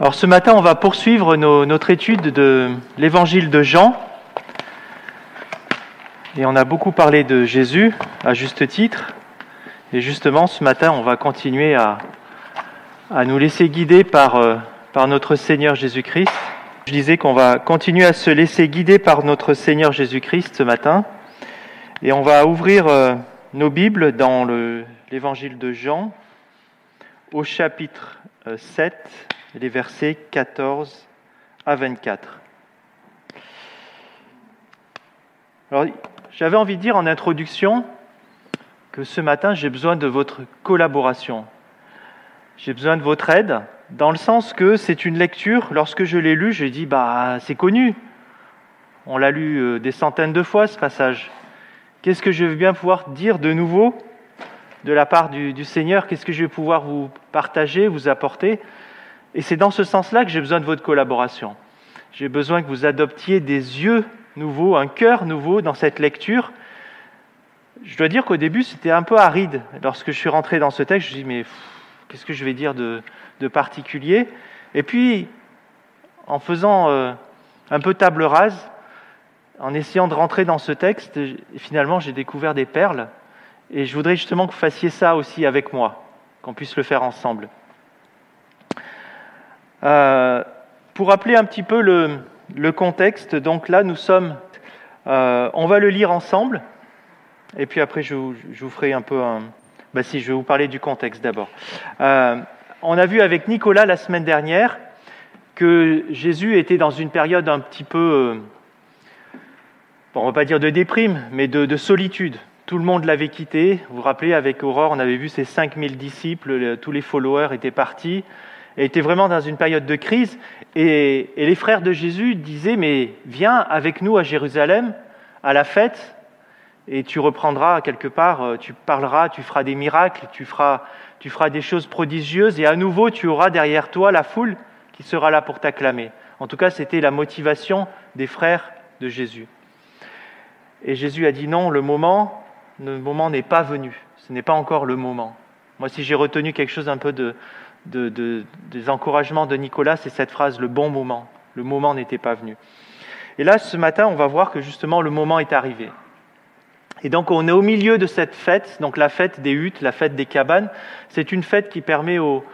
Alors ce matin, on va poursuivre notre étude de l'évangile de Jean. Et on a beaucoup parlé de Jésus, à juste titre. Et justement, ce matin, on va continuer à, à nous laisser guider par, euh, par notre Seigneur Jésus-Christ. Je disais qu'on va continuer à se laisser guider par notre Seigneur Jésus-Christ ce matin. Et on va ouvrir euh, nos Bibles dans le- l'évangile de Jean, au chapitre euh, 7, les versets 14 à 24. Alors, j'avais envie de dire en introduction que ce matin, j'ai besoin de votre collaboration. J'ai besoin de votre aide, dans le sens que c'est une lecture, lorsque je l'ai lu, j'ai dit, bah, c'est connu. On l'a lu euh, des centaines de fois, ce passage. Qu'est-ce que je vais bien pouvoir dire de nouveau de la part du, du Seigneur? Qu'est-ce que je vais pouvoir vous partager, vous apporter? Et c'est dans ce sens-là que j'ai besoin de votre collaboration. J'ai besoin que vous adoptiez des yeux nouveaux, un cœur nouveau dans cette lecture. Je dois dire qu'au début, c'était un peu aride. Lorsque je suis rentré dans ce texte, je me dis, mais pff, qu'est-ce que je vais dire de, de particulier? Et puis, en faisant euh, un peu table rase, en essayant de rentrer dans ce texte, finalement, j'ai découvert des perles. Et je voudrais justement que vous fassiez ça aussi avec moi, qu'on puisse le faire ensemble. Euh, pour rappeler un petit peu le, contexte, donc là, nous sommes. Euh, on va le lire ensemble, et puis après, je vous, ferai un peu un. Ben si, je vais vous parler du contexte d'abord. Euh, on a vu avec Nicolas la semaine dernière que Jésus était dans une période un petit peu. On ne va pas dire de déprime, mais de, de solitude. Tout le monde l'avait quitté. Vous vous rappelez, avec Aurore, on avait vu ces 5000 disciples, tous les followers étaient partis, et étaient vraiment dans une période de crise. Et, les frères de Jésus disaient, mais viens avec nous à Jérusalem, à la fête, et tu reprendras quelque part, tu parleras, tu feras des miracles, tu feras, tu feras des choses prodigieuses, et à nouveau, tu auras derrière toi la foule qui sera là pour t'acclamer. En tout cas, c'était la motivation des frères de Jésus. Et Jésus a dit non, le moment, le moment n'est pas venu. Ce n'est pas encore le moment. Moi, si j'ai retenu quelque chose un peu de, de, de, des encouragements de Nicolas, c'est cette phrase le bon moment. Le moment n'était pas venu. Et là, ce matin, on va voir que justement le moment est arrivé. Et donc, on est au milieu de cette fête, donc la fête des huttes, la fête des cabanes. C'est une fête qui permet aux,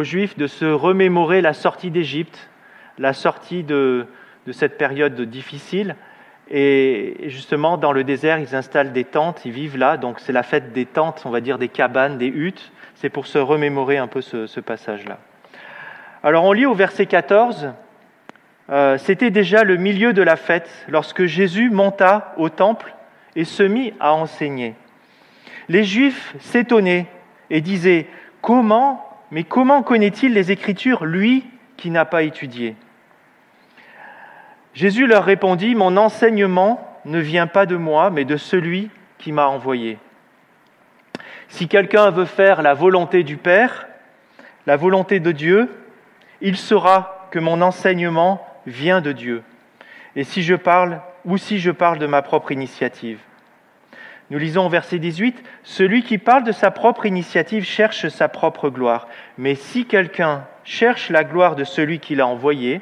Juifs de se remémorer la sortie d'Égypte, la sortie de cette période difficile. Et justement, dans le désert, ils installent des tentes, ils vivent là. Donc, c'est la fête des tentes, on va dire des cabanes, des huttes. C'est pour se remémorer un peu ce, passage-là. Alors, on lit au verset 14. Euh, C'était déjà le milieu de la fête lorsque Jésus monta au temple et se mit à enseigner. Les Juifs s'étonnaient et disaient Comment, mais comment connaît-il les Écritures, lui qui n'a pas étudié? Jésus leur répondit, Mon enseignement ne vient pas de moi, mais de celui qui m'a envoyé. Si quelqu'un veut faire la volonté du Père, la volonté de Dieu, il saura que mon enseignement vient de Dieu. Et si je parle, ou si je parle de ma propre initiative. Nous lisons au verset 18, Celui qui parle de sa propre initiative cherche sa propre gloire. Mais si quelqu'un cherche la gloire de celui qui l'a envoyé,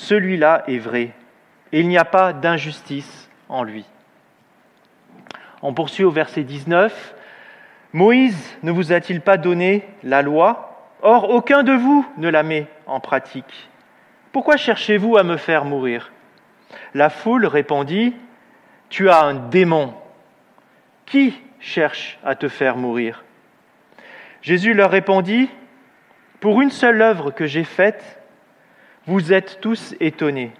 celui-là est vrai, et il n'y a pas d'injustice en lui. On poursuit au verset 19. Moïse ne vous a-t-il pas donné la loi? Or, aucun de vous ne la met en pratique. Pourquoi cherchez-vous à me faire mourir? La foule répondit, Tu as un démon. Qui cherche à te faire mourir? Jésus leur répondit, Pour une seule œuvre que j'ai faite, vous êtes tous étonnés.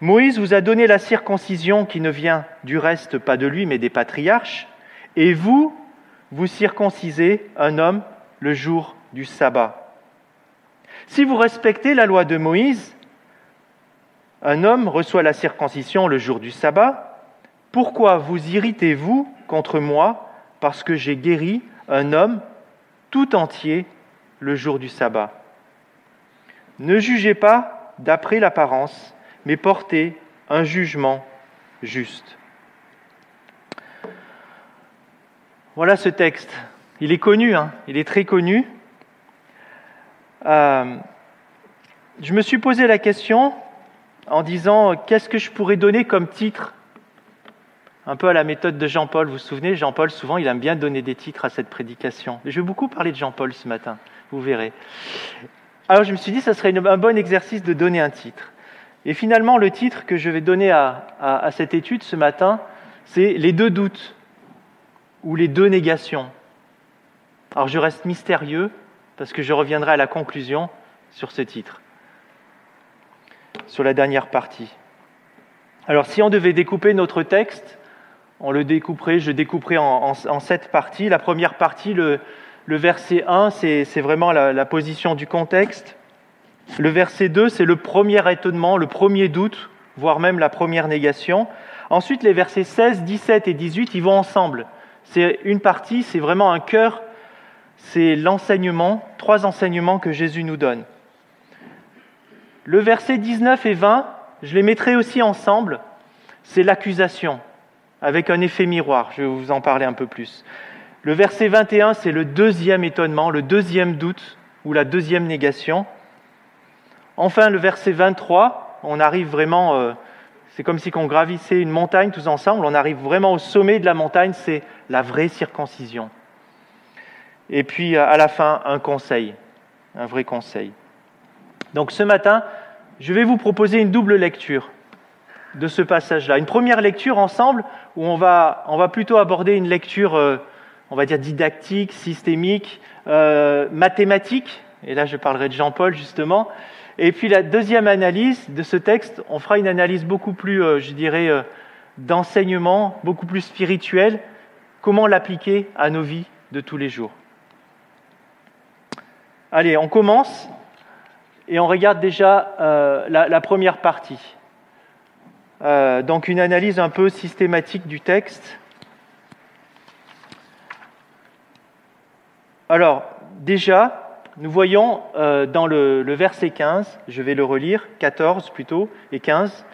Moïse vous a donné la circoncision qui ne vient du reste pas de lui, mais des patriarches, et vous, vous circoncisez un homme le jour du sabbat. Si vous respectez la loi de Moïse, un homme reçoit la circoncision le jour du sabbat, pourquoi vous irritez-vous contre moi parce que j'ai guéri un homme tout entier le jour du sabbat? Ne jugez pas d'après l'apparence, mais portez un jugement juste. Voilà ce texte. Il est connu, hein il est très connu. Euh, je me suis posé la question en disant qu'est-ce que je pourrais donner comme titre? Un peu à la méthode de Jean-Paul, vous vous souvenez, Jean-Paul, souvent, il aime bien donner des titres à cette prédication. Je vais beaucoup parler de Jean-Paul ce matin, vous verrez. Alors je me suis dit, ça serait un bon exercice de donner un titre. Et finalement, le titre que je vais donner à, à cette étude ce matin, c'est Les deux doutes ou les deux négations. Alors je reste mystérieux parce que je reviendrai à la conclusion sur ce titre sur la dernière partie. Alors si on devait découper notre texte, on le découperait, je découperais en, sept parties. La première partie, le, verset 1, c'est vraiment la, la, position du contexte. Le verset 2, c'est le premier étonnement, le premier doute, voire même la première négation. Ensuite, les versets 16, 17 et 18, ils vont ensemble. C'est une partie, c'est vraiment un cœur, c'est l'enseignement, trois enseignements que Jésus nous donne. Le verset 19 et 20, je les mettrai aussi ensemble, c'est l'accusation, avec un effet miroir, je vais vous en parler un peu plus. Le verset 21, c'est le deuxième étonnement, le deuxième doute ou la deuxième négation. Enfin, le verset 23, on arrive vraiment, euh, c'est comme si on gravissait une montagne tous ensemble, on arrive vraiment au sommet de la montagne, c'est la vraie circoncision. Et puis à la fin, un conseil, un vrai conseil. Donc ce matin, je vais vous proposer une double lecture de ce passage-là. Une première lecture ensemble où on va, on va plutôt aborder une lecture, euh, on va dire didactique, systémique, euh, mathématique. Et là, je parlerai de Jean-Paul justement. Et puis la deuxième analyse de ce texte, on fera une analyse beaucoup plus, euh, je dirais, d'enseignement, beaucoup plus spirituelle. Comment l'appliquer à nos vies de tous les jours? Allez, on commence et on regarde déjà euh, la, première partie. Euh, donc une analyse un peu systématique du texte. Alors, déjà, nous voyons euh, dans le, verset 15, je vais le relire, 14 plutôt, et 15,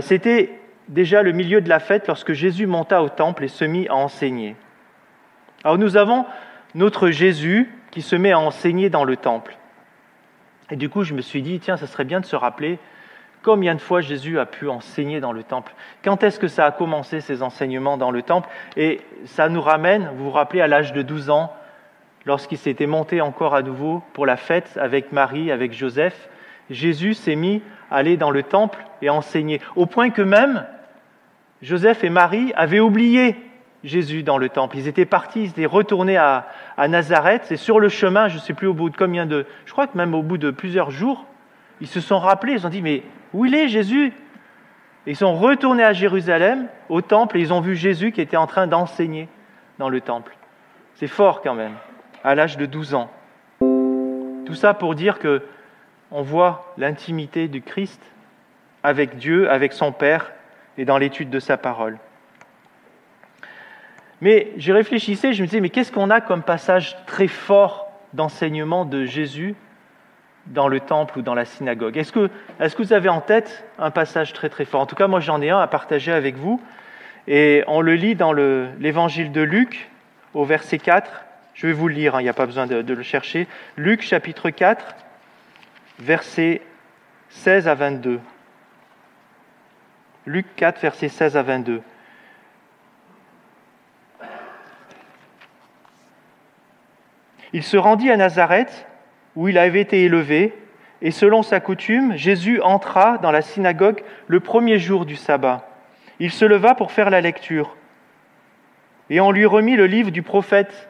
c'était déjà le milieu de la fête lorsque Jésus monta au temple et se mit à enseigner. Alors nous avons notre Jésus qui se met à enseigner dans le temple. Et du coup, je me suis dit, tiens, ça serait bien de se rappeler combien de fois Jésus a pu enseigner dans le temple. Quand est-ce que ça a commencé, ces enseignements dans le temple? Et ça nous ramène, vous vous rappelez, à l'âge de 12 ans, lorsqu'il s'était monté encore à nouveau pour la fête avec Marie, avec Joseph, Jésus s'est mis à aller dans le temple et enseigner, au point que même Joseph et Marie avaient oublié Jésus dans le temple. Ils étaient partis, ils étaient retournés à, Nazareth, et sur le chemin, je ne sais plus au bout de combien de... Je crois que même au bout de plusieurs jours, ils se sont rappelés, ils ont dit, mais où il est Jésus? Ils sont retournés à Jérusalem, au temple, et ils ont vu Jésus qui était en train d'enseigner dans le temple. C'est fort quand même, à l'âge de 12 ans. Tout ça pour dire que on voit l'intimité du Christ avec Dieu, avec son Père, et dans l'étude de sa parole. Mais je réfléchissais, je me disais, mais qu'est-ce qu'on a comme passage très fort d'enseignement de Jésus dans le temple ou dans la synagogue? Est-ce que, est que vous avez en tête un passage très très fort? En tout cas, moi j'en ai un à partager avec vous. Et on le lit dans l'évangile de Luc, au verset 4. Je vais vous le lire, hein, il n'y a pas besoin de, de le chercher. Luc chapitre 4, versets 16 à 22. Luc 4, versets 16 à 22. Il se rendit à Nazareth, où il avait été élevé, et selon sa coutume, Jésus entra dans la synagogue le premier jour du sabbat. Il se leva pour faire la lecture, et on lui remit le livre du prophète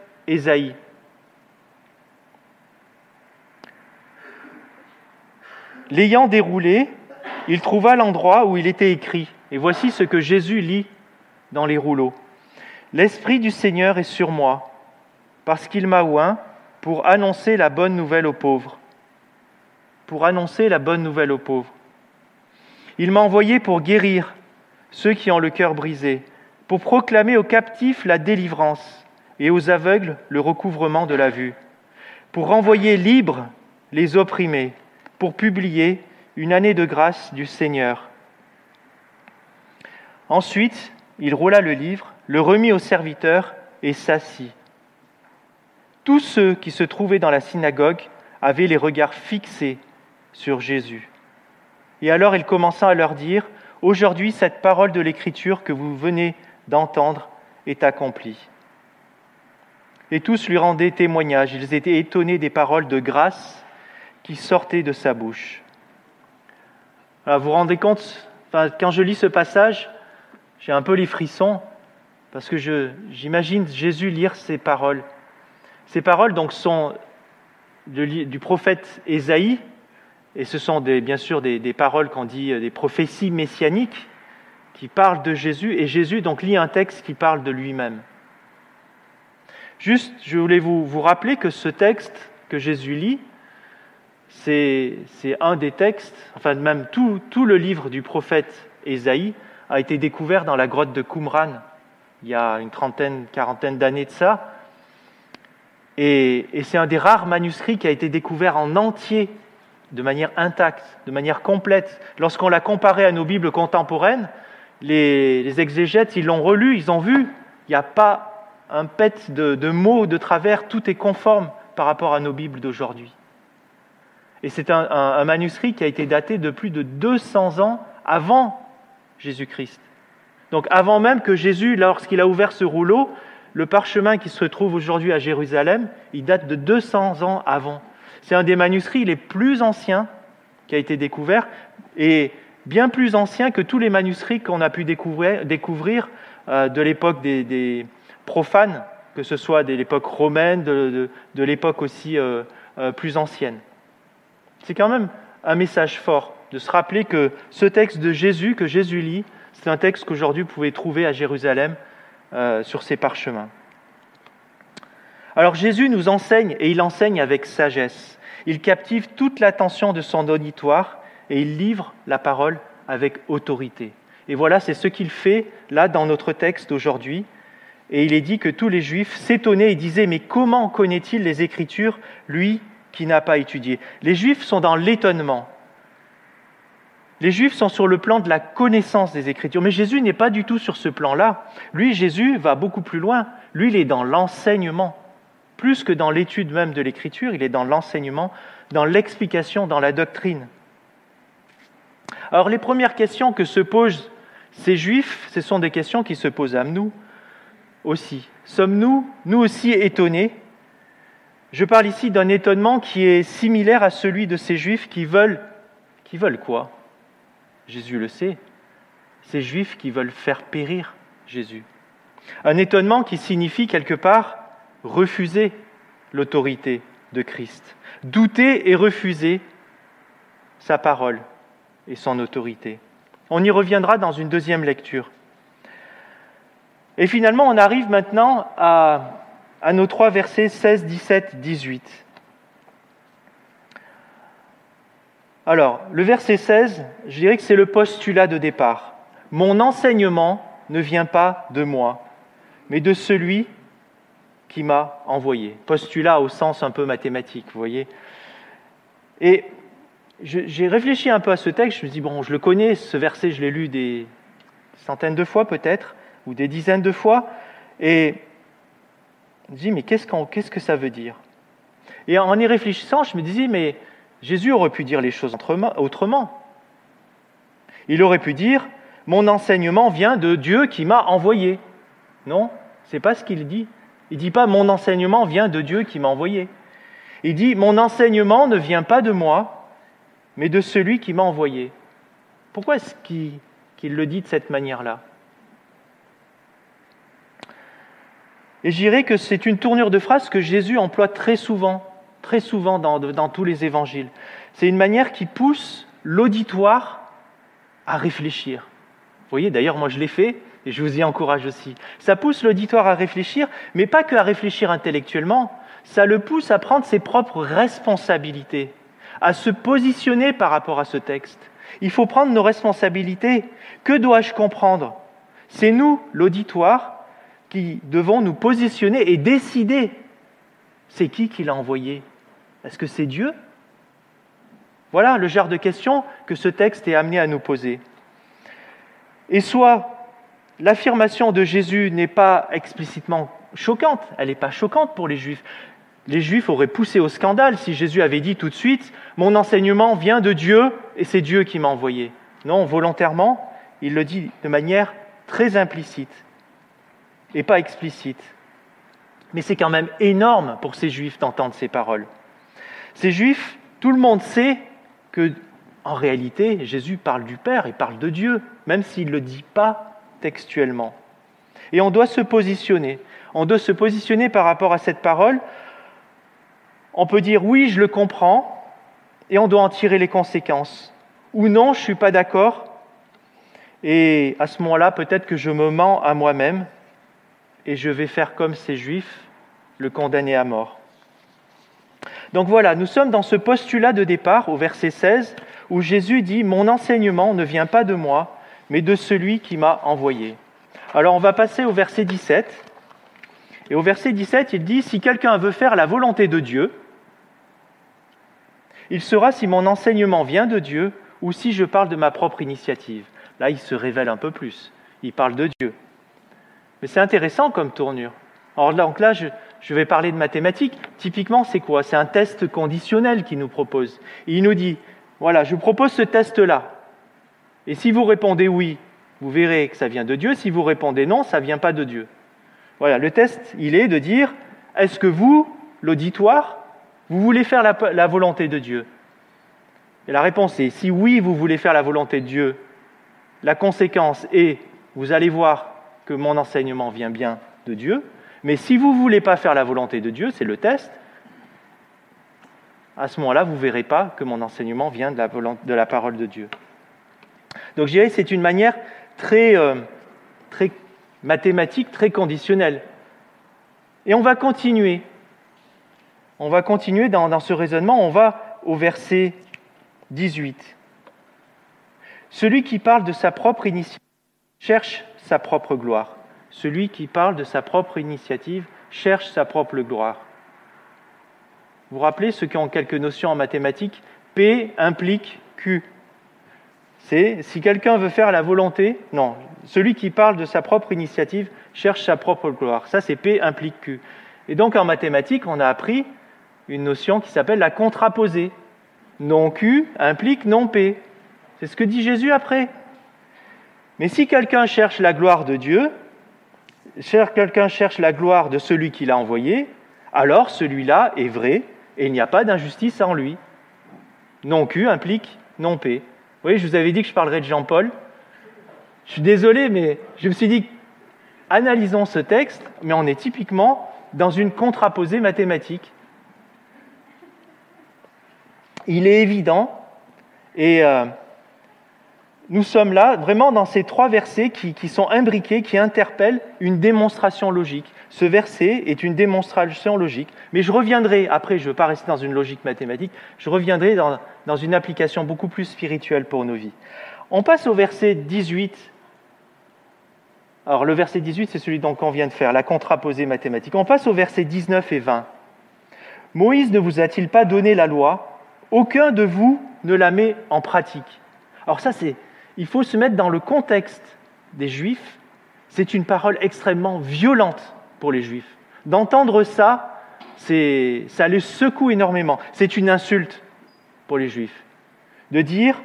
L'ayant déroulé, il trouva l'endroit où il était écrit. Et voici ce que Jésus lit dans les rouleaux. L'Esprit du Seigneur est sur moi, parce qu'il m'a oint pour annoncer la bonne nouvelle aux pauvres. Pour annoncer la bonne nouvelle aux pauvres. Il m'a envoyé pour guérir ceux qui ont le cœur brisé, pour proclamer aux captifs la délivrance et aux aveugles le recouvrement de la vue, pour renvoyer libres les opprimés, pour publier une année de grâce du Seigneur. Ensuite, il roula le livre, le remit au serviteur et s'assit. Tous ceux qui se trouvaient dans la synagogue avaient les regards fixés sur Jésus. Et alors il commença à leur dire, Aujourd'hui cette parole de l'Écriture que vous venez d'entendre est accomplie. Et tous lui rendaient témoignage, ils étaient étonnés des paroles de grâce qui sortaient de sa bouche. vous vous rendez compte, quand je lis ce passage, j'ai un peu les frissons, parce que j'imagine Jésus lire ces paroles. Ces paroles donc sont du prophète Ésaïe, et ce sont bien sûr des, paroles qu'on dit euh, des prophéties messianiques qui parlent de Jésus, et Jésus donc lit un texte qui parle de lui-même. Juste, je voulais vous, vous rappeler que ce texte que Jésus lit, c'est un des textes, enfin même tout, le livre du prophète Ésaïe a été découvert dans la grotte de Qumran il y a une trentaine, quarantaine d'années de ça. Et, c'est un des rares manuscrits qui a été découvert en entier, de manière intacte, de manière complète. Lorsqu'on l'a comparé à nos Bibles contemporaines, les, exégètes, ils l'ont relu, ils ont vu, il n'y a pas un pet de, mots de travers, tout est conforme par rapport à nos Bibles d'aujourd'hui. Et c'est un, manuscrit qui a été daté de plus de 200 ans avant Jésus-Christ. Donc avant même que Jésus, lorsqu'il a ouvert ce rouleau, le parchemin qui se trouve aujourd'hui à Jérusalem, il date de 200 ans avant. C'est un des manuscrits les plus anciens qui a été découvert et bien plus ancien que tous les manuscrits qu'on a pu découvrir, euh, de l'époque des, profanes, que ce soit de l'époque romaine, de, l'époque aussi euh, euh, plus ancienne. C'est quand même un message fort de se rappeler que ce texte de Jésus, que Jésus lit, c'est un texte qu'aujourd'hui vous pouvez trouver à Jérusalem euh, sur ces parchemins. Alors Jésus nous enseigne, et il enseigne avec sagesse. Il captive toute l'attention de son auditoire et il livre la parole avec autorité. Et voilà, c'est ce qu'il fait là dans notre texte aujourd'hui. Et il est dit que tous les Juifs s'étonnaient et disaient, mais comment connaît-il les Écritures, lui qui n'a pas étudié? Les Juifs sont dans l'étonnement. Les Juifs sont sur le plan de la connaissance des Écritures, mais Jésus n'est pas du tout sur ce plan-là. Lui, Jésus, va beaucoup plus loin. Lui, il est dans l'enseignement. Plus que dans l'étude même de l'Écriture, il est dans l'enseignement, dans l'explication, dans la doctrine. Alors les premières questions que se posent ces Juifs, ce sont des questions qui se posent à nous aussi. Sommes-nous, nous aussi, étonnés? Je parle ici d'un étonnement qui est similaire à celui de ces Juifs qui veulent, qui veulent quoi? Jésus le sait, ces Juifs qui veulent faire périr Jésus. Un étonnement qui signifie quelque part refuser l'autorité de Christ, douter et refuser sa parole et son autorité. On y reviendra dans une deuxième lecture. Et finalement, on arrive maintenant à, nos trois versets 16, 17, 18. Alors, le verset 16, je dirais que c'est le postulat de départ. Mon enseignement ne vient pas de moi, mais de celui qui m'a envoyé. Postulat au sens un peu mathématique, vous voyez. Et j'ai réfléchi un peu à ce texte, je me dit, bon, je le connais, ce verset, je l'ai lu des centaines de fois peut-être, ou des dizaines de fois, et je me dis, mais qu'est-ce, qu'est-ce que ça veut dire? Et en y réfléchissant, je me disais, mais Jésus aurait pu dire les choses autrement. Il aurait pu dire Mon enseignement vient de Dieu qui m'a envoyé. Non, c'est pas ce qu'il dit. Il dit pas Mon enseignement vient de Dieu qui m'a envoyé. Il dit Mon enseignement ne vient pas de moi, mais de celui qui m'a envoyé. Pourquoi est-ce qu'il le dit de cette manière-là? Et je dirais que c'est une tournure de phrase que Jésus emploie très souvent très souvent dans, tous les évangiles. C'est une manière qui pousse l'auditoire à réfléchir. Vous voyez, d'ailleurs, moi je l'ai fait et je vous y encourage aussi. Ça pousse l'auditoire à réfléchir, mais pas que à réfléchir intellectuellement, ça le pousse à prendre ses propres responsabilités, à se positionner par rapport à ce texte. Il faut prendre nos responsabilités. Que dois-je comprendre? C'est nous, l'auditoire, qui devons nous positionner et décider c'est qui qui l'a envoyé Est-ce que c'est Dieu? Voilà le genre de questions que ce texte est amené à nous poser. Et soit l'affirmation de Jésus n'est pas explicitement choquante, elle n'est pas choquante pour les Juifs. les Juifs auraient poussé au scandale si Jésus avait dit tout de suite, mon enseignement vient de Dieu et c'est Dieu qui m'a envoyé. Non, volontairement, il le dit de manière très implicite et pas explicite. Mais c'est quand même énorme pour ces Juifs d'entendre ces paroles. Ces Juifs, tout le monde sait que, en réalité, Jésus parle du Père et parle de Dieu, même s'il ne le dit pas textuellement. Et on doit se positionner. On doit se positionner par rapport à cette parole. On peut dire oui, je le comprends, et on doit en tirer les conséquences. Ou non, je ne suis pas d'accord, et à ce moment-là, peut-être que je me mens à moi-même, et je vais faire comme ces Juifs, le condamner à mort. Donc voilà, nous sommes dans ce postulat de départ au verset 16 où Jésus dit ⁇ Mon enseignement ne vient pas de moi, mais de celui qui m'a envoyé ⁇ Alors on va passer au verset 17. Et au verset 17, il dit ⁇ Si quelqu'un veut faire la volonté de Dieu, il sera si mon enseignement vient de Dieu ou si je parle de ma propre initiative. Là, il se révèle un peu plus. Il parle de Dieu. Mais c'est intéressant comme tournure. Alors donc là, je, vais parler de mathématiques. Typiquement, c'est quoi? C'est un test conditionnel qu'il nous propose. il nous dit, voilà, je vous propose ce test-là. Et si vous répondez oui, vous verrez que ça vient de Dieu. Si vous répondez non, ça ne vient pas de Dieu. Voilà, le test, il est de dire, est-ce que vous, l'auditoire, vous voulez faire la volonté de Dieu? Et la réponse est, si oui, vous voulez faire la volonté de Dieu, la conséquence est, vous allez voir que mon enseignement vient bien de Dieu, mais si vous ne voulez pas faire la volonté de Dieu, c'est le test, à ce moment-là, vous ne verrez pas que mon enseignement vient de la, de la parole de Dieu. Donc je dirais c'est une manière très, euh, très mathématique, très conditionnelle. Et on va continuer. On va continuer dans, dans ce raisonnement. On va au verset 18. Celui qui parle de sa propre initiative cherche sa propre gloire. Celui qui parle de sa propre initiative cherche sa propre gloire. Vous vous rappelez, ceux qui ont quelques notions en mathématiques, P implique Q. C'est si quelqu'un veut faire la volonté, non, celui qui parle de sa propre initiative cherche sa propre gloire. Ça, c'est P implique Q. Et donc en mathématiques, on a appris une notion qui s'appelle la contraposée. Non Q implique non P. C'est ce que dit Jésus après. Mais si quelqu'un cherche la gloire de Dieu, quelqu'un cherche la gloire de celui qui l'a envoyé, alors celui-là est vrai et il n'y a pas d'injustice en lui. Non Q implique non P. Vous voyez, je vous avais dit que je parlerais de Jean-Paul. Je suis désolé, mais je me suis dit, analysons ce texte, mais on est typiquement dans une contraposée mathématique. Il est évident, et euh, nous sommes là vraiment dans ces trois versets qui, sont imbriqués, qui interpellent une démonstration logique. Ce verset est une démonstration logique, mais je reviendrai, après je ne veux pas rester dans une logique mathématique, je reviendrai dans, dans une application beaucoup plus spirituelle pour nos vies. On passe au verset 18. Alors le verset 18, c'est celui dont on vient de faire, la contraposée mathématique. On passe au verset 19 et 20. Moïse ne vous a-t-il pas donné la loi? Aucun de vous ne la met en pratique. Alors ça, c'est il faut se mettre dans le contexte des Juifs. C'est une parole extrêmement violente pour les Juifs. D'entendre ça, ça les secoue énormément. C'est une insulte pour les Juifs. De dire,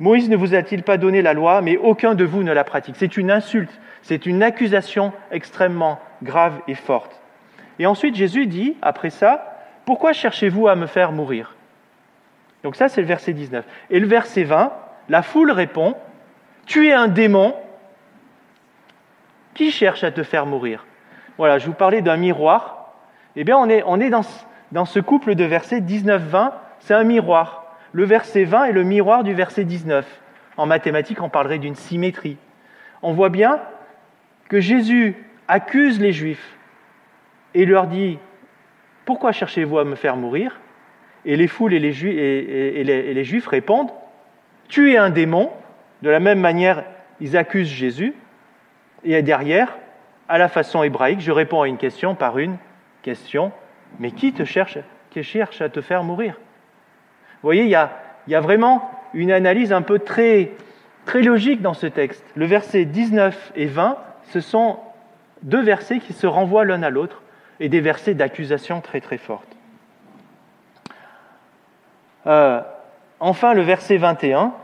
Moïse ne vous a-t-il pas donné la loi, mais aucun de vous ne la pratique. C'est une insulte, c'est une accusation extrêmement grave et forte. Et ensuite, Jésus dit, après ça, pourquoi cherchez-vous à me faire mourir? Donc ça, c'est le verset 19. Et le verset 20, la foule répond, tu es un démon qui cherche à te faire mourir. Voilà, je vous parlais d'un miroir. Eh bien, on est, on est dans, dans ce couple de versets 19-20, c'est un miroir. Le verset 20 est le miroir du verset 19. En mathématiques, on parlerait d'une symétrie. On voit bien que Jésus accuse les Juifs et leur dit Pourquoi cherchez-vous à me faire mourir? Et les foules et les, et les Juifs répondent Tu es un démon de la même manière, ils accusent Jésus, et derrière, à la façon hébraïque, je réponds à une question par une question. Mais qui te cherche, qui cherche à te faire mourir? Vous voyez, il y, a, il y a, vraiment une analyse un peu très, très logique dans ce texte. Le verset 19 et 20, ce sont deux versets qui se renvoient l'un à l'autre et des versets d'accusation très très fortes. Euh, enfin, le verset 21,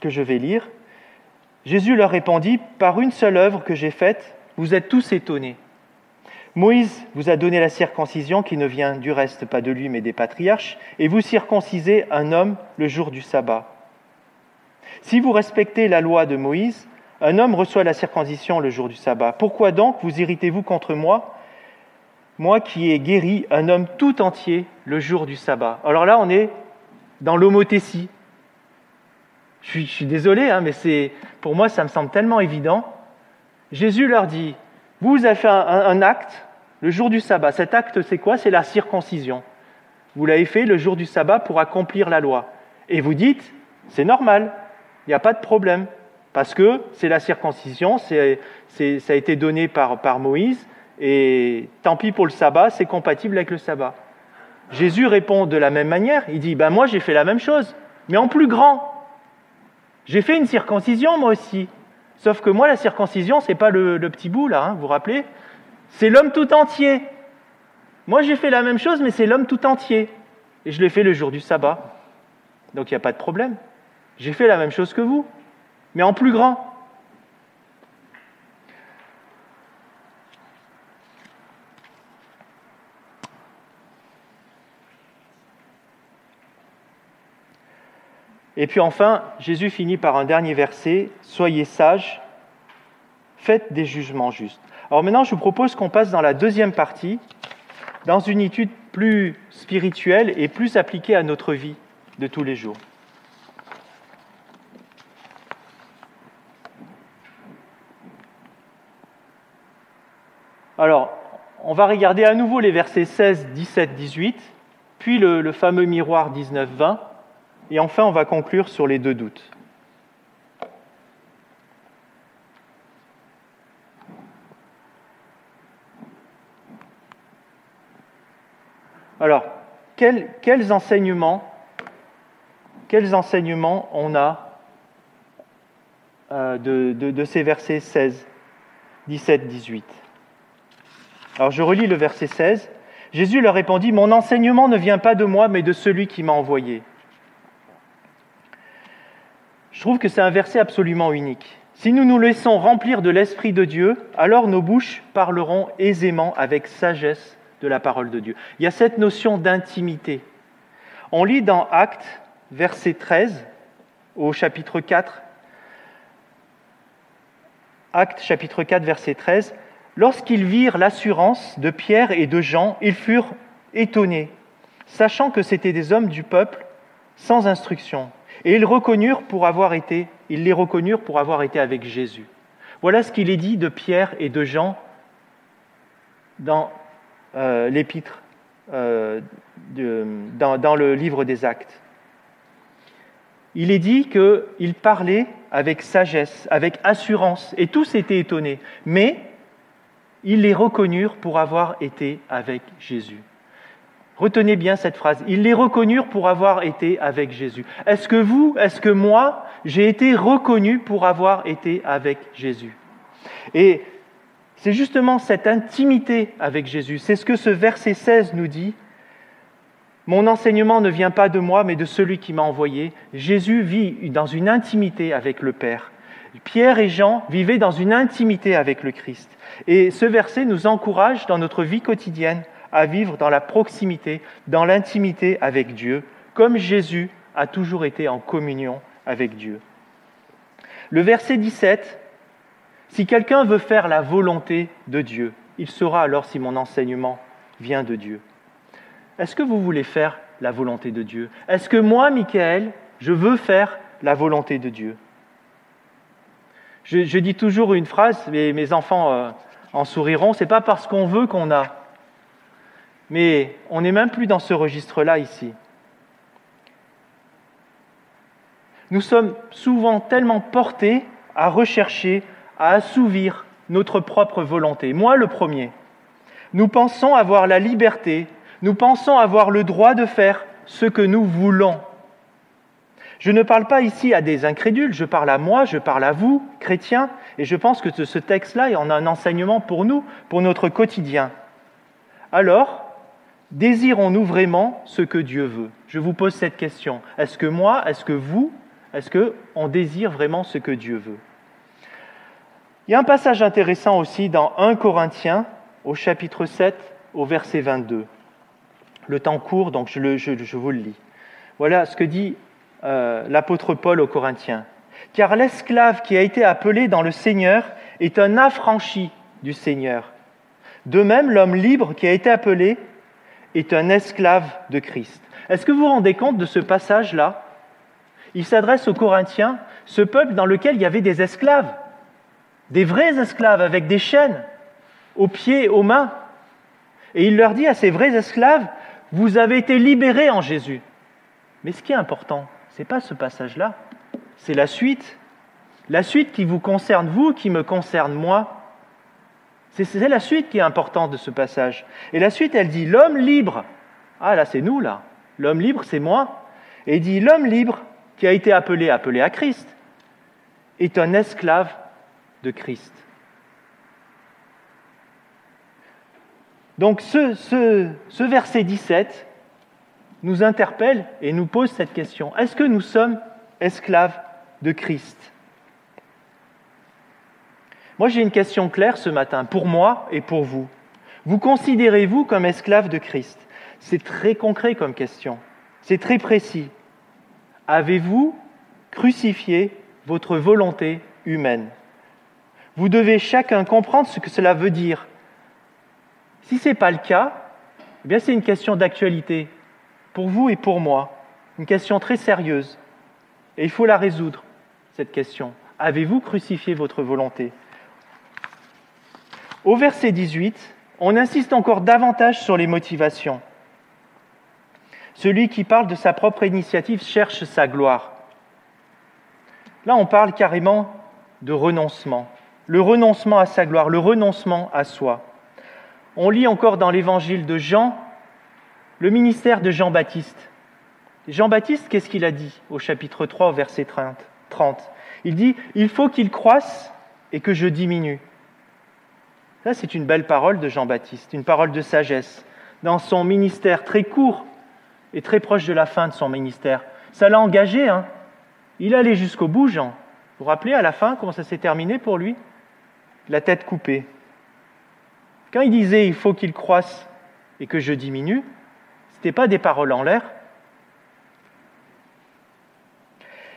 que je vais lire. Jésus leur répondit, Par une seule œuvre que j'ai faite, vous êtes tous étonnés. Moïse vous a donné la circoncision qui ne vient du reste pas de lui mais des patriarches, et vous circoncisez un homme le jour du sabbat. Si vous respectez la loi de Moïse, un homme reçoit la circoncision le jour du sabbat. Pourquoi donc vous irritez-vous contre moi, moi qui ai guéri un homme tout entier le jour du sabbat? Alors là, on est dans l'homothétie. Je suis, désolé, hein, mais pour moi, ça me semble tellement évident. Jésus leur dit, vous avez fait un, acte le jour du sabbat. Cet acte, c'est quoi? C'est la circoncision. Vous l'avez fait le jour du sabbat pour accomplir la loi. Et vous dites, c'est normal, il n'y a pas de problème, parce que c'est la circoncision, ça a été donné par, par Moïse, et tant pis pour le sabbat, c'est compatible avec le sabbat. Jésus répond de la même manière, il dit, ben moi j'ai fait la même chose, mais en plus grand. J'ai fait une circoncision moi aussi. Sauf que moi, la circoncision, c'est pas le, petit bout là, hein, vous vous rappelez? C'est l'homme tout entier. Moi, j'ai fait la même chose, mais c'est l'homme tout entier. Et je l'ai fait le jour du sabbat. Donc il n'y a pas de problème. J'ai fait la même chose que vous, mais en plus grand. Et puis enfin, Jésus finit par un dernier verset, Soyez sages, faites des jugements justes. Alors maintenant, je vous propose qu'on passe dans la deuxième partie, dans une étude plus spirituelle et plus appliquée à notre vie de tous les jours. Alors, on va regarder à nouveau les versets 16, 17, 18, puis le, fameux miroir 19, 20. Et enfin, on va conclure sur les deux doutes. Alors, quels, enseignements, quels enseignements on a euh, de, de ces versets 16, 17, 18 Alors, je relis le verset 16. Jésus leur répondit, Mon enseignement ne vient pas de moi, mais de celui qui m'a envoyé. Je trouve que c'est un verset absolument unique. Si nous nous laissons remplir de l'Esprit de Dieu, alors nos bouches parleront aisément avec sagesse de la parole de Dieu. Il y a cette notion d'intimité. On lit dans Actes, verset 13, au chapitre 4, Actes chapitre 4, verset 13, Lorsqu'ils virent l'assurance de Pierre et de Jean, ils furent étonnés, sachant que c'étaient des hommes du peuple sans instruction. Et ils reconnurent pour avoir été, ils les reconnurent pour avoir été avec Jésus. Voilà ce qu'il est dit de Pierre et de Jean dans euh, l'épître, euh, dans, dans, le livre des Actes. Il est dit qu'ils parlaient avec sagesse, avec assurance, et tous étaient étonnés. Mais ils les reconnurent pour avoir été avec Jésus. Retenez bien cette phrase. Ils les reconnurent pour avoir été avec Jésus. Est-ce que vous, est-ce que moi, j'ai été reconnu pour avoir été avec Jésus? Et c'est justement cette intimité avec Jésus. C'est ce que ce verset 16 nous dit. Mon enseignement ne vient pas de moi, mais de celui qui m'a envoyé. Jésus vit dans une intimité avec le Père. Pierre et Jean vivaient dans une intimité avec le Christ. Et ce verset nous encourage dans notre vie quotidienne à vivre dans la proximité, dans l'intimité avec Dieu, comme Jésus a toujours été en communion avec Dieu. Le verset 17, si quelqu'un veut faire la volonté de Dieu, il saura alors si mon enseignement vient de Dieu. Est-ce que vous voulez faire la volonté de Dieu? Est-ce que moi, Michael, je veux faire la volonté de Dieu? Je, dis toujours une phrase, et mes enfants euh, en souriront, c'est pas parce qu'on veut qu'on a, mais on n'est même plus dans ce registre-là ici. Nous sommes souvent tellement portés à rechercher, à assouvir notre propre volonté. Moi, le premier. Nous pensons avoir la liberté, nous pensons avoir le droit de faire ce que nous voulons. Je ne parle pas ici à des incrédules, je parle à moi, je parle à vous, chrétiens, et je pense que ce texte-là en a un enseignement pour nous, pour notre quotidien. Alors, désirons-nous vraiment ce que Dieu veut? Je vous pose cette question. Est-ce que moi, est-ce que vous, est-ce qu'on désire vraiment ce que Dieu veut? Il y a un passage intéressant aussi dans 1 Corinthiens, au chapitre 7, au verset 22. Le temps court, donc je, vous le lis. Voilà ce que dit euh, l'apôtre Paul aux Corinthiens. Car l'esclave qui a été appelé dans le Seigneur est un affranchi du Seigneur. De même, l'homme libre qui a été appelé est un esclave de Christ. Est-ce que vous vous rendez compte de ce passage-là? Il s'adresse aux Corinthiens, ce peuple dans lequel il y avait des esclaves, des vrais esclaves avec des chaînes aux pieds, aux mains. Et il leur dit à ces vrais esclaves, vous avez été libérés en Jésus. Mais ce qui est important, ce n'est pas ce passage-là, c'est la suite. La suite qui vous concerne vous, qui me concerne moi. C'est la suite qui est importante de ce passage. Et la suite, elle dit, l'homme libre, ah là c'est nous là, l'homme libre c'est moi, et dit, l'homme libre qui a été appelé, appelé à Christ, est un esclave de Christ. Donc ce, ce, verset 17 nous interpelle et nous pose cette question. Est-ce que nous sommes esclaves de Christ? Moi j'ai une question claire ce matin, pour moi et pour vous. Vous considérez-vous comme esclave de Christ? C'est très concret comme question, c'est très précis. Avez-vous crucifié votre volonté humaine? Vous devez chacun comprendre ce que cela veut dire si ce n'est pas le cas, eh bien c'est une question d'actualité pour vous et pour moi, une question très sérieuse. Et il faut la résoudre, cette question. Avez-vous crucifié votre volonté Au verset 18, on insiste encore davantage sur les motivations. Celui qui parle de sa propre initiative cherche sa gloire. Là, on parle carrément de renoncement. Le renoncement à sa gloire, le renoncement à soi. On lit encore dans l'évangile de Jean le ministère de Jean-Baptiste. Jean-Baptiste, qu'est-ce qu'il a dit au chapitre 3, au verset 30 Il dit, il faut qu'il croisse et que je diminue. Ça, c'est une belle parole de Jean-Baptiste, une parole de sagesse. Dans son ministère très court et très proche de la fin de son ministère, ça l'a engagé. Hein il allait jusqu'au bout, Jean. Vous vous rappelez à la fin comment ça s'est terminé pour lui? La tête coupée. Quand il disait il faut qu'il croisse et que je diminue, ce n'était pas des paroles en l'air.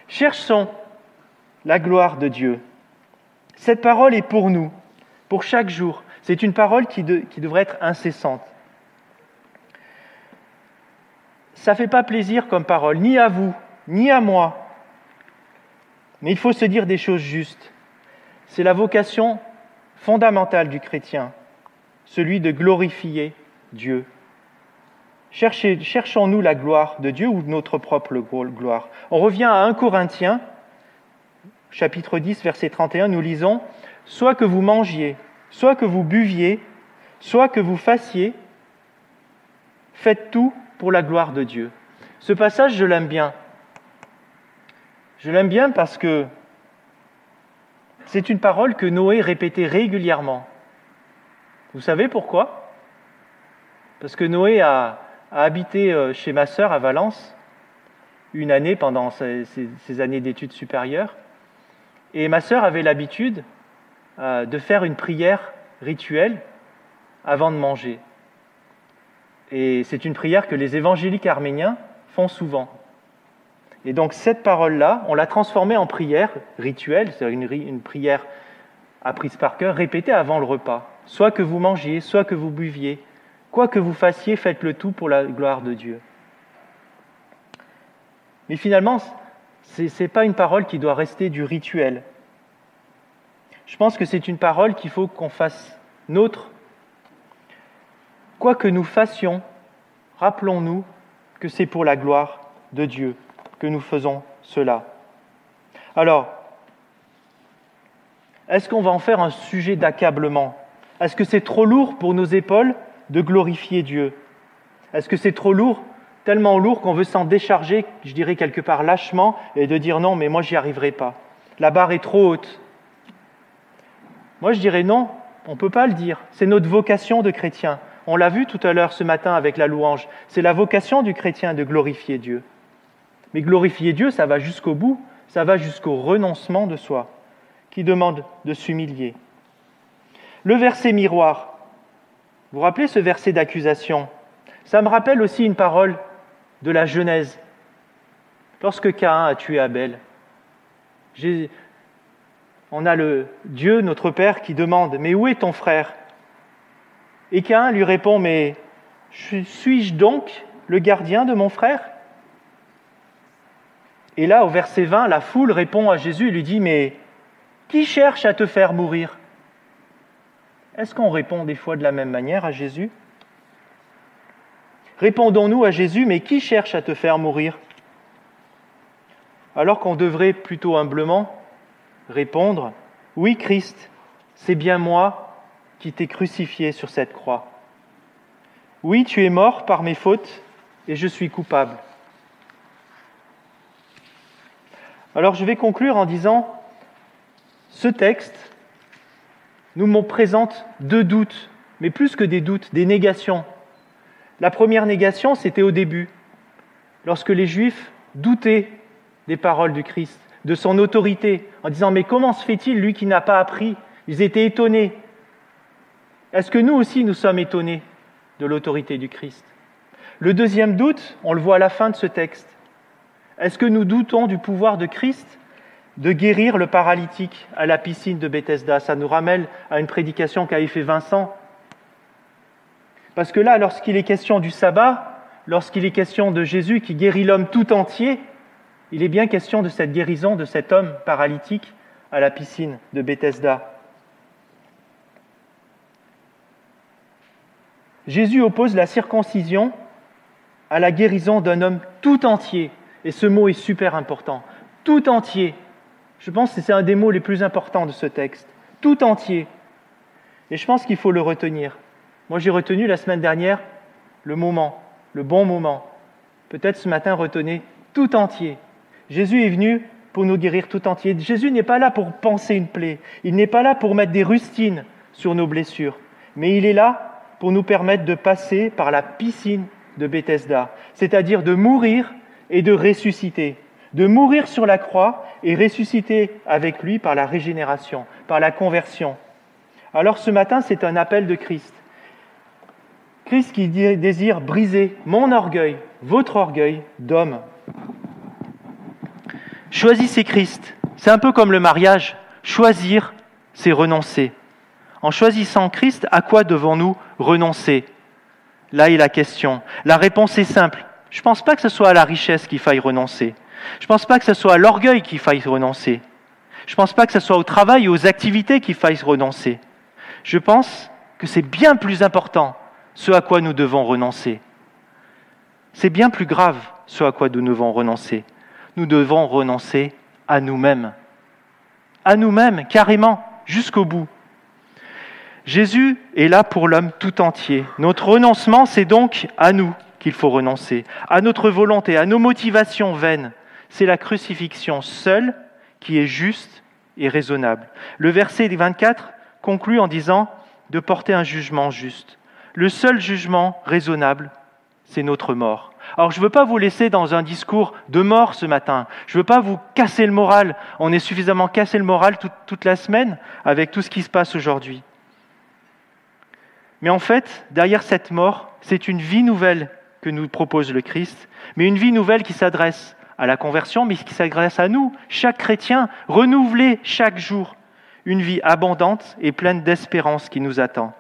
Cherchons la gloire de Dieu. Cette parole est pour nous, pour chaque jour. C'est une parole qui, devrait être incessante. Ça ne fait pas plaisir comme parole, ni à vous, ni à moi. Mais il faut se dire des choses justes. C'est la vocation fondamentale du chrétien celui de glorifier Dieu. Cherchons-nous la gloire de Dieu ou notre propre gloire On revient à 1 Corinthiens, chapitre 10, verset 31, nous lisons Soit que vous mangiez, soit que vous buviez, soit que vous fassiez, faites tout pour la gloire de Dieu. Ce passage, je l'aime bien. Je l'aime bien parce que c'est une parole que Noé répétait régulièrement. Vous savez pourquoi? Parce que Noé a, habité euh, chez ma sœur à Valence une année pendant ses, années d'études supérieures. Et ma sœur avait l'habitude euh, de faire une prière rituelle avant de manger. Et c'est une prière que les évangéliques arméniens font souvent. Et donc cette parole-là, on l'a transformée en prière rituelle, c'est-à-dire une, une prière apprise par cœur, répétée avant le repas soit que vous mangiez, soit que vous buviez, quoi que vous fassiez, faites le tout pour la gloire de Dieu. Mais finalement, ce n'est pas une parole qui doit rester du rituel. Je pense que c'est une parole qu'il faut qu'on fasse nôtre. Quoi que nous fassions, rappelons-nous que c'est pour la gloire de Dieu que nous faisons cela. Alors, est-ce qu'on va en faire un sujet d'accablement? Est-ce que c'est trop lourd pour nos épaules de glorifier Dieu? Est-ce que c'est trop lourd, tellement lourd qu'on veut s'en décharger, je dirais quelque part lâchement, et de dire non, mais moi j'y arriverai pas. La barre est trop haute. Moi je dirais non, on ne peut pas le dire. C'est notre vocation de chrétien. On l'a vu tout à l'heure ce matin avec la louange. C'est la vocation du chrétien de glorifier Dieu. Mais glorifier Dieu, ça va jusqu'au bout, ça va jusqu'au renoncement de soi, qui demande de s'humilier. Le verset miroir, vous vous rappelez ce verset d'accusation? Ça me rappelle aussi une parole de la Genèse. Lorsque Caïn a tué Abel, on a le Dieu, notre Père, qui demande Mais où est ton frère? Et Caïn lui répond Mais suis-je donc le gardien de mon frère? Et là, au verset 20, la foule répond à Jésus et lui dit Mais qui cherche à te faire mourir? Est-ce qu'on répond des fois de la même manière à Jésus? Répondons-nous à Jésus Mais qui cherche à te faire mourir? Alors qu'on devrait plutôt humblement répondre, Oui Christ, c'est bien moi qui t'ai crucifié sur cette croix. Oui, tu es mort par mes fautes et je suis coupable. Alors je vais conclure en disant, ce texte nous présente deux doutes, mais plus que des doutes, des négations. La première négation, c'était au début, lorsque les Juifs doutaient des paroles du Christ, de son autorité, en disant Mais comment se fait-il, lui qui n'a pas appris? Ils étaient étonnés. Est-ce que nous aussi, nous sommes étonnés de l'autorité du Christ? Le deuxième doute, on le voit à la fin de ce texte. Est-ce que nous doutons du pouvoir de Christ de guérir le paralytique à la piscine de Bethesda? Ça nous ramène à une prédication qu'avait fait Vincent. Parce que là, lorsqu'il est question du sabbat, lorsqu'il est question de Jésus qui guérit l'homme tout entier, il est bien question de cette guérison de cet homme paralytique à la piscine de Bethesda. Jésus oppose la circoncision à la guérison d'un homme tout entier. Et ce mot est super important. Tout entier. Je pense que c'est un des mots les plus importants de ce texte. Tout entier. Et je pense qu'il faut le retenir. Moi, j'ai retenu la semaine dernière le moment, le bon moment. Peut-être ce matin, retenez tout entier. Jésus est venu pour nous guérir tout entier. Jésus n'est pas là pour penser une plaie. Il n'est pas là pour mettre des rustines sur nos blessures. Mais il est là pour nous permettre de passer par la piscine de Bethesda, c'est-à-dire de mourir et de ressusciter. De mourir sur la croix et ressusciter avec lui par la régénération, par la conversion. Alors ce matin, c'est un appel de Christ. Christ qui désire briser mon orgueil, votre orgueil d'homme. Choisissez Christ. C'est un peu comme le mariage. Choisir, c'est renoncer. En choisissant Christ, à quoi devons-nous renoncer? Là est la question. La réponse est simple. Je ne pense pas que ce soit à la richesse qu'il faille renoncer. Je ne pense pas que ce soit à l'orgueil qu'il faille renoncer. Je ne pense pas que ce soit au travail ou aux activités qu'il faille renoncer. Je pense que c'est bien plus important ce à quoi nous devons renoncer. C'est bien plus grave ce à quoi nous devons renoncer nous devons renoncer à nous-mêmes. À nous-mêmes, carrément, jusqu'au bout. Jésus est là pour l'homme tout entier. Notre renoncement, c'est donc à nous qu'il faut renoncer, à notre volonté, à nos motivations vaines. C'est la crucifixion seule qui est juste et raisonnable. Le verset 24 conclut en disant de porter un jugement juste. Le seul jugement raisonnable, c'est notre mort. Alors je ne veux pas vous laisser dans un discours de mort ce matin. Je ne veux pas vous casser le moral. On est suffisamment cassé le moral toute, la semaine avec tout ce qui se passe aujourd'hui. Mais en fait, derrière cette mort, c'est une vie nouvelle que nous propose le Christ, mais une vie nouvelle qui s'adresse à la conversion, mais qui s'adresse à nous, chaque chrétien, renouvelé chaque jour, une vie abondante et pleine d'espérance qui nous attend.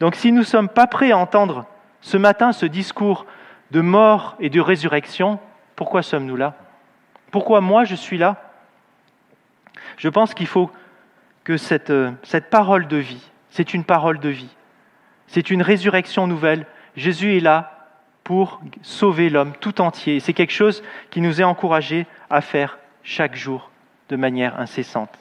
Donc si nous ne sommes pas prêts à entendre ce matin ce discours de mort et de résurrection, pourquoi sommes-nous là? Pourquoi moi je suis là? Je pense qu'il faut que cette, euh, cette parole de vie, c'est une parole de vie, c'est une résurrection nouvelle. Jésus est là pour sauver l'homme tout entier. C'est quelque chose qui nous est encouragé à faire chaque jour de manière incessante.